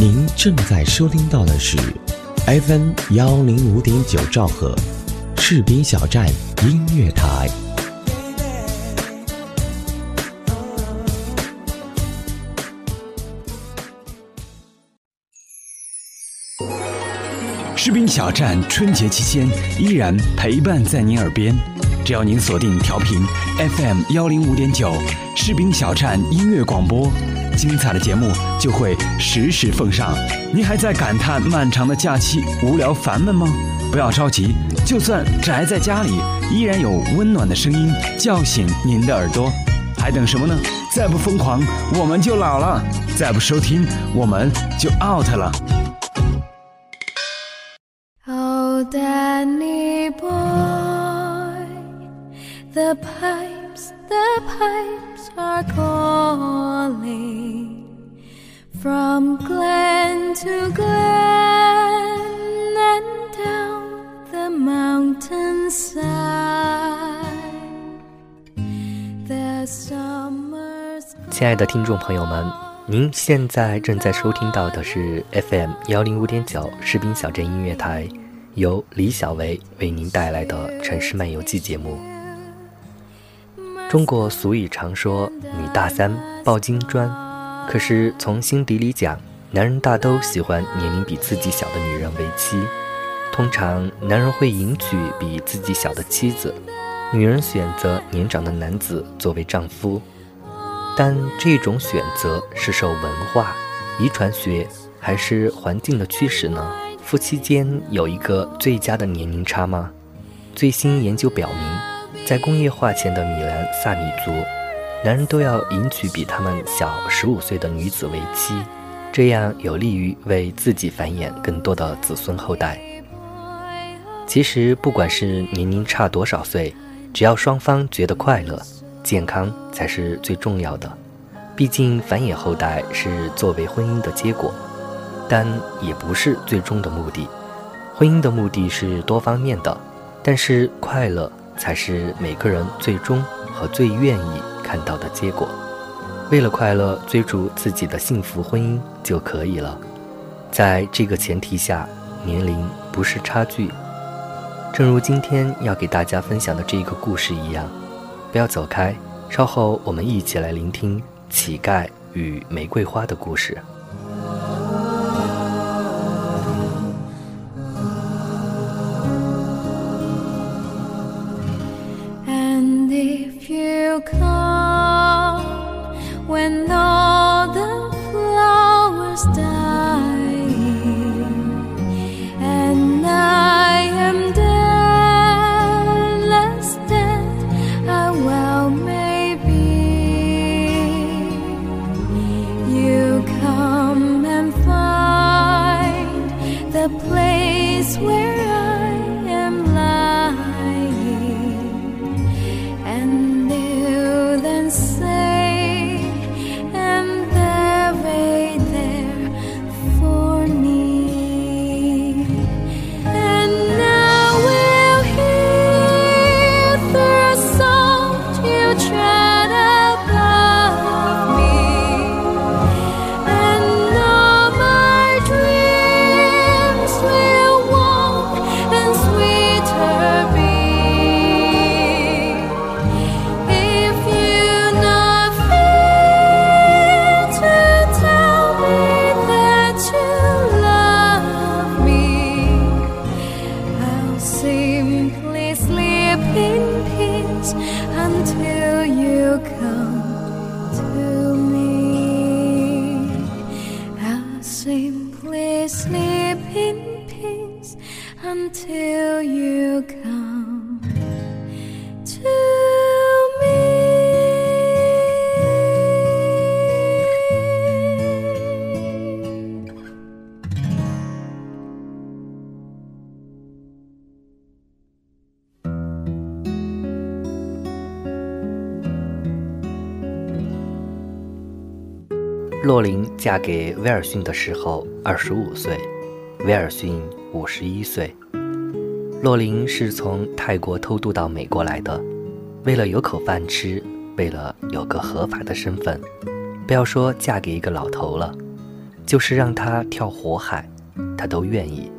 您正在收听到的是 FM 幺零五点九兆赫，士兵小站音乐台。士兵小站春节期间依然陪伴在您耳边，只要您锁定调频 FM 幺零五点九，士兵小站音乐广播，精彩的节目就会实时奉上。您还在感叹漫长的假期无聊烦闷吗？不要着急，就算宅在家里，依然有温暖的声音叫醒您的耳朵。还等什么呢？再不疯狂，我们就老了；再不收听，我们就 out 了。Oh, Danny boy, the pipes, the pipes are calling from glen to glen and down the mountainside. The summer's 亲爱的听众朋友们，您现在正在收听到的是 FM 幺零五点九士兵小镇音乐台，由李小维为您带来的城市漫游记节目。中国俗语常说“女大三抱金砖”，可是从心底里讲，男人大都喜欢年龄比自己小的女人为妻。通常，男人会迎娶比自己小的妻子，女人选择年长的男子作为丈夫。但这种选择是受文化、遗传学还是环境的驱使呢？夫妻间有一个最佳的年龄差吗？最新研究表明，在工业化前的米兰萨米族，男人都要迎娶比他们小十五岁的女子为妻，这样有利于为自己繁衍更多的子孙后代。其实，不管是年龄差多少岁，只要双方觉得快乐。健康才是最重要的，毕竟繁衍后代是作为婚姻的结果，但也不是最终的目的。婚姻的目的是多方面的，但是快乐才是每个人最终和最愿意看到的结果。为了快乐，追逐自己的幸福婚姻就可以了。在这个前提下，年龄不是差距。正如今天要给大家分享的这个故事一样。不要走开，稍后我们一起来聆听乞丐与玫瑰花的故事。Come until you come to me. I'll simply sleep in peace until you 洛琳嫁给威尔逊的时候二十五岁，威尔逊五十一岁。洛琳是从泰国偷渡到美国来的，为了有口饭吃，为了有个合法的身份，不要说嫁给一个老头了，就是让他跳火海，他都愿意。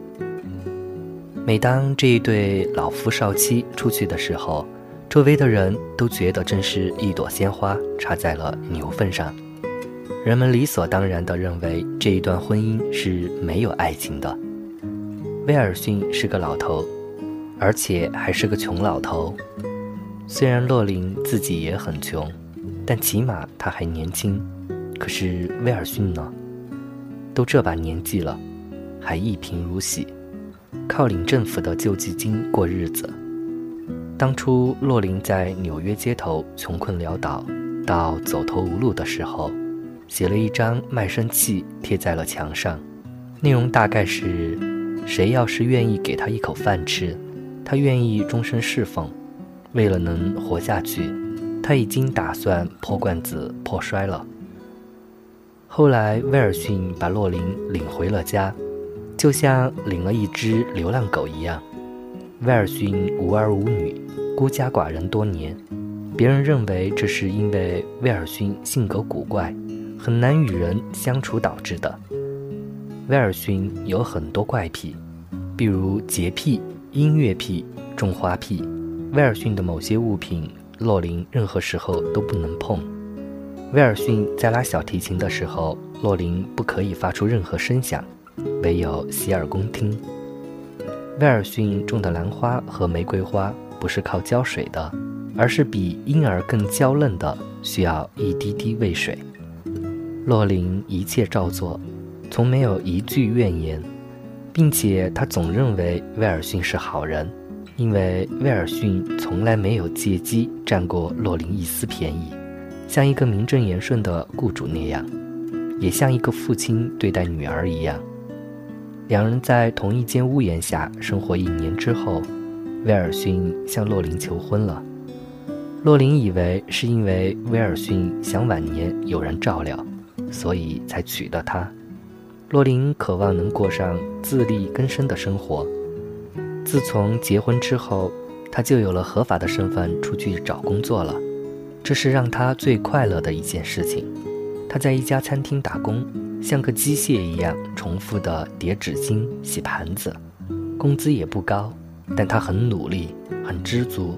每当这一对老夫少妻出去的时候，周围的人都觉得真是一朵鲜花插在了牛粪上。人们理所当然地认为这一段婚姻是没有爱情的。威尔逊是个老头，而且还是个穷老头。虽然洛林自己也很穷，但起码他还年轻。可是威尔逊呢？都这把年纪了，还一贫如洗。靠领政府的救济金过日子。当初洛林在纽约街头穷困潦倒，到走投无路的时候，写了一张卖身契贴在了墙上，内容大概是：谁要是愿意给他一口饭吃，他愿意终身侍奉。为了能活下去，他已经打算破罐子破摔了。后来威尔逊把洛林领回了家。就像领了一只流浪狗一样，威尔逊无儿无女，孤家寡人多年。别人认为这是因为威尔逊性格古怪，很难与人相处导致的。威尔逊有很多怪癖，比如洁癖、音乐癖、种花癖。威尔逊的某些物品，洛林任何时候都不能碰。威尔逊在拉小提琴的时候，洛林不可以发出任何声响。唯有洗耳恭听。威尔逊种的兰花和玫瑰花不是靠浇水的，而是比婴儿更娇嫩的，需要一滴滴喂水。洛琳一切照做，从没有一句怨言，并且他总认为威尔逊是好人，因为威尔逊从来没有借机占过洛琳一丝便宜，像一个名正言顺的雇主那样，也像一个父亲对待女儿一样。两人在同一间屋檐下生活一年之后，威尔逊向洛琳求婚了。洛琳以为是因为威尔逊想晚年有人照料，所以才娶的她。洛琳渴望能过上自力更生的生活。自从结婚之后，她就有了合法的身份出去找工作了，这是让她最快乐的一件事情。她在一家餐厅打工。像个机械一样重复的叠纸巾、洗盘子，工资也不高，但他很努力，很知足。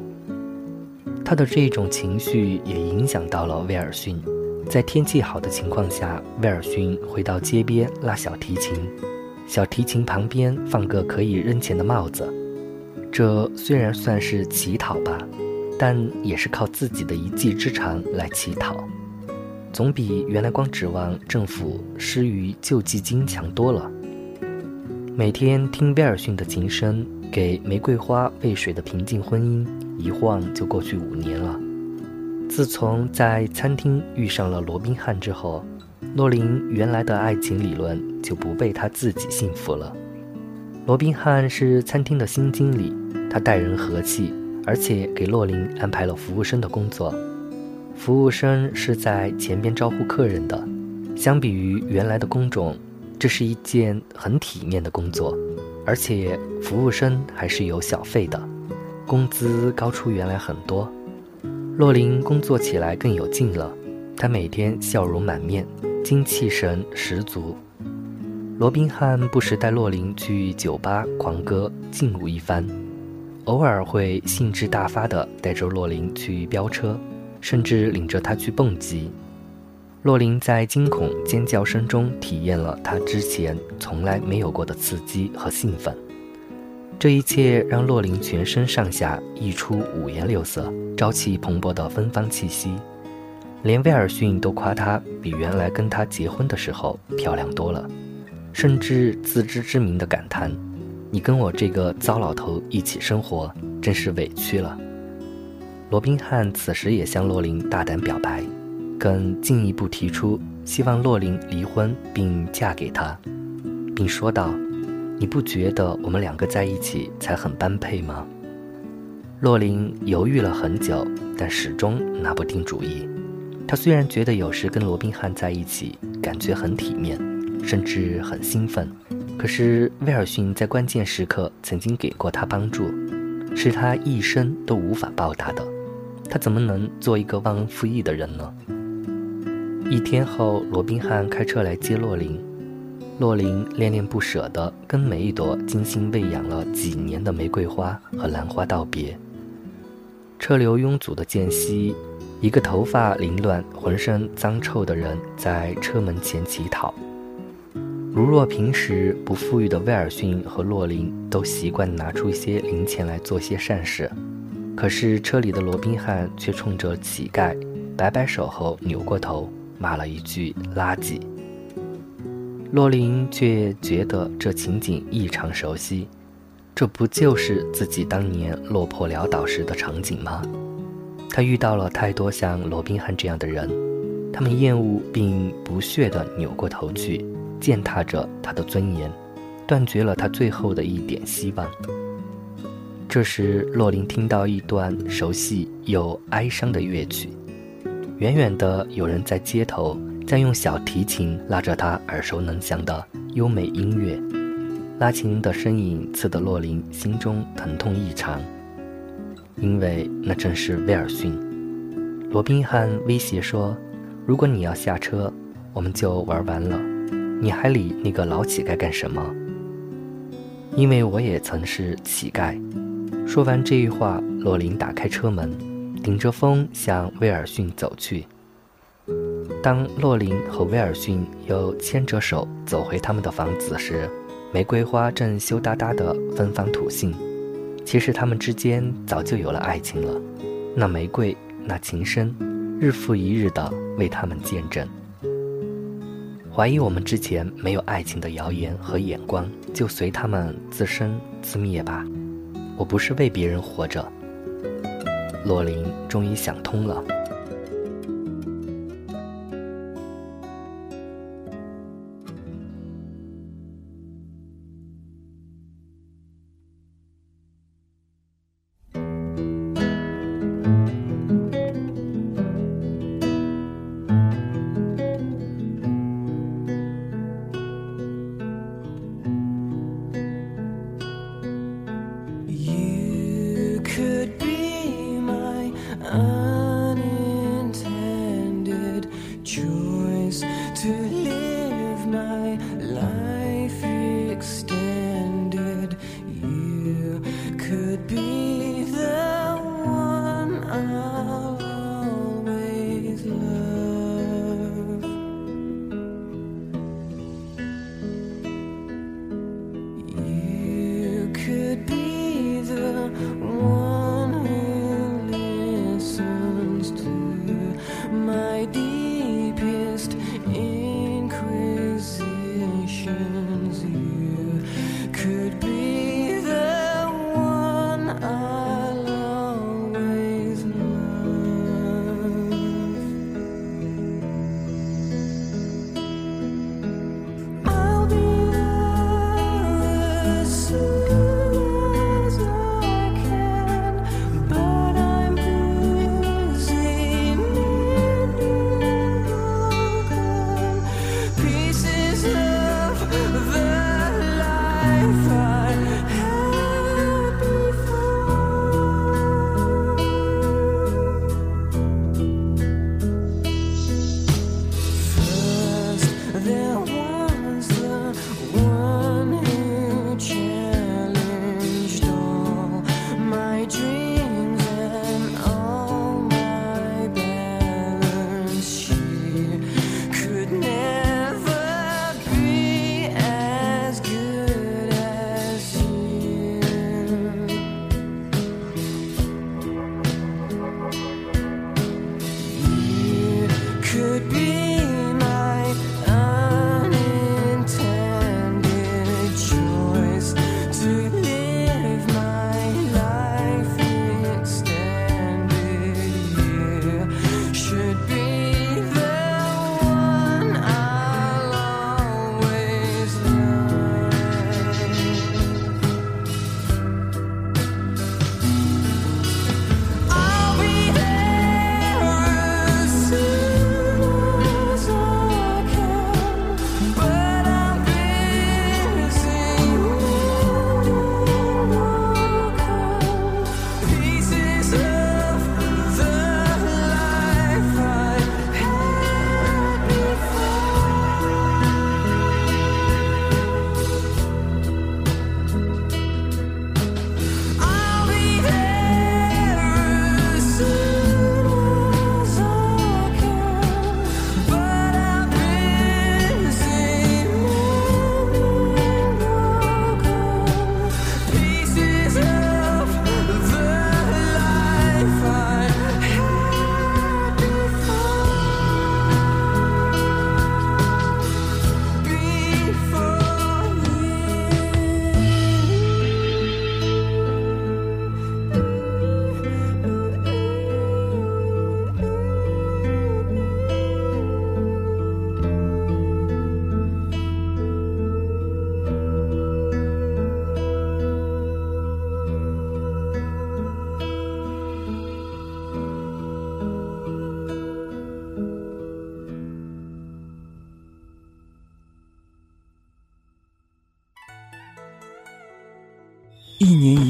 他的这种情绪也影响到了威尔逊。在天气好的情况下，威尔逊会到街边拉小提琴，小提琴旁边放个可以扔钱的帽子。这虽然算是乞讨吧，但也是靠自己的一技之长来乞讨。总比原来光指望政府施予救济金强多了。每天听威尔逊的琴声，给玫瑰花喂水的平静婚姻，一晃就过去五年了。自从在餐厅遇上了罗宾汉之后，洛琳原来的爱情理论就不被他自己信服了。罗宾汉是餐厅的新经理，他待人和气，而且给洛琳安排了服务生的工作。服务生是在前边招呼客人的，相比于原来的工种，这是一件很体面的工作，而且服务生还是有小费的，工资高出原来很多。洛琳工作起来更有劲了，她每天笑容满面，精气神十足。罗宾汉不时带洛琳去酒吧狂歌劲舞一番，偶尔会兴致大发地带着洛琳去飙车。甚至领着他去蹦极，洛琳在惊恐尖叫声中体验了他之前从来没有过的刺激和兴奋。这一切让洛琳全身上下溢出五颜六色、朝气蓬勃的芬芳气息，连威尔逊都夸她比原来跟他结婚的时候漂亮多了，甚至自知之明地感叹：“你跟我这个糟老头一起生活，真是委屈了。”罗宾汉此时也向洛琳大胆表白，更进一步提出希望洛琳离婚并嫁给他，并说道：“你不觉得我们两个在一起才很般配吗？”洛琳犹豫了很久，但始终拿不定主意。他虽然觉得有时跟罗宾汉在一起感觉很体面，甚至很兴奋，可是威尔逊在关键时刻曾经给过他帮助，是他一生都无法报答的。他怎么能做一个忘恩负义的人呢？一天后，罗宾汉开车来接洛琳，洛林恋恋不舍地跟每一朵精心喂养了几年的玫瑰花和兰花道别。车流拥堵的间隙，一个头发凌乱、浑身脏臭的人在车门前乞讨。如若平时不富裕的威尔逊和洛林都习惯拿出一些零钱来做些善事，可是车里的罗宾汉却冲着乞丐摆摆手后扭过头骂了一句“垃圾”。洛林却觉得这情景异常熟悉，这不就是自己当年落魄潦倒时的场景吗？他遇到了太多像罗宾汉这样的人，他们厌恶并不屑地扭过头去。践踏着他的尊严，断绝了他最后的一点希望。这时，洛林听到一段熟悉又哀伤的乐曲，远远的有人在街头在用小提琴拉着他耳熟能详的优美音乐。拉琴的身影刺得洛林心中疼痛异常，因为那正是威尔逊。罗宾汉威胁说：“如果你要下车，我们就玩完了。”你还理那个老乞丐干什么？因为我也曾是乞丐。说完这句话，洛林打开车门，顶着风向威尔逊走去。当洛林和威尔逊又牵着手走回他们的房子时，玫瑰花正羞答答地芬芳吐信。其实他们之间早就有了爱情了。那玫瑰，那琴声，日复一日地为他们见证。怀疑我们之前没有爱情的谣言和眼光，就随他们自生自灭吧。我不是为别人活着。洛林终于想通了。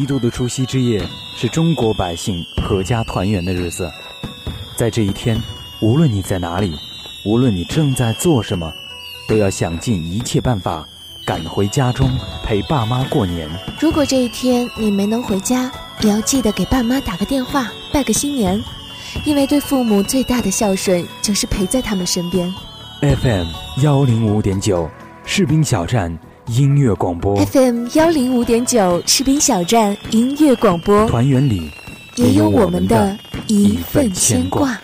一度的除夕之夜是中国百姓阖家团圆的日子，在这一天，无论你在哪里，无论你正在做什么，都要想尽一切办法赶回家中陪爸妈过年。如果这一天你没能回家，也要记得给爸妈打个电话，拜个新年，因为对父母最大的孝顺就是陪在他们身边。FM 幺零五点九，士兵小站。音乐广播 FM 幺零五点九士兵小站音乐广播，团圆里也有我们的一份牵挂。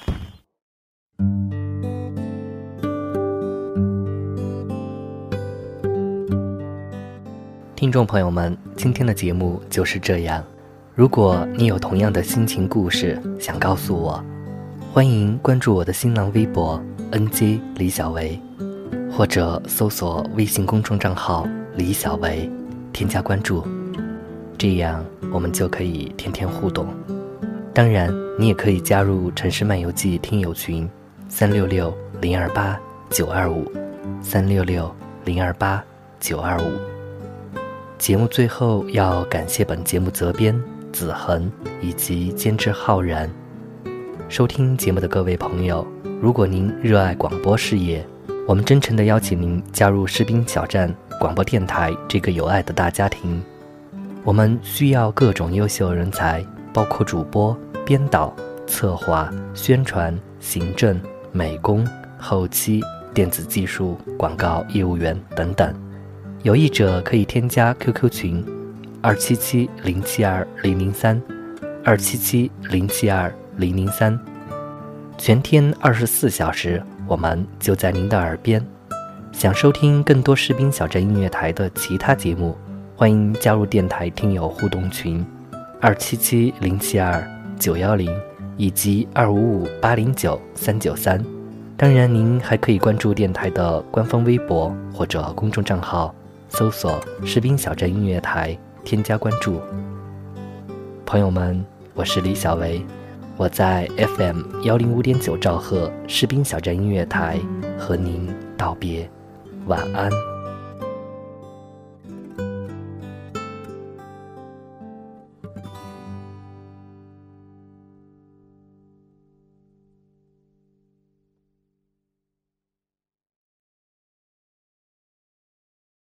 听众朋友们，今天的节目就是这样。如果你有同样的心情故事想告诉我，欢迎关注我的新浪微博 NG 李小维。或者搜索微信公众账号李小维，添加关注，这样我们就可以天天互动。当然，你也可以加入《城市漫游记》听友群，三六六零二八九二五，三六六零二八九二五。节目最后要感谢本节目责编子恒以及监制浩然。收听节目的各位朋友，如果您热爱广播事业。我们真诚地邀请您加入士兵小站广播电台这个有爱的大家庭。我们需要各种优秀人才，包括主播、编导、策划、宣传、行政、美工、后期、电子技术、广告业务员等等。有意者可以添加 QQ 群：二七七零七二零零三，二七七零七二零零三，全天二十四小时。我们就在您的耳边。想收听更多士兵小镇音乐台的其他节目，欢迎加入电台听友互动群：二七七零七二九幺零以及二五五八零九三九三。当然，您还可以关注电台的官方微博或者公众账号，搜索“士兵小镇音乐台”，添加关注。朋友们，我是李小维。我在 FM 幺零五点九兆赫士兵小镇音乐台和您道别，晚安。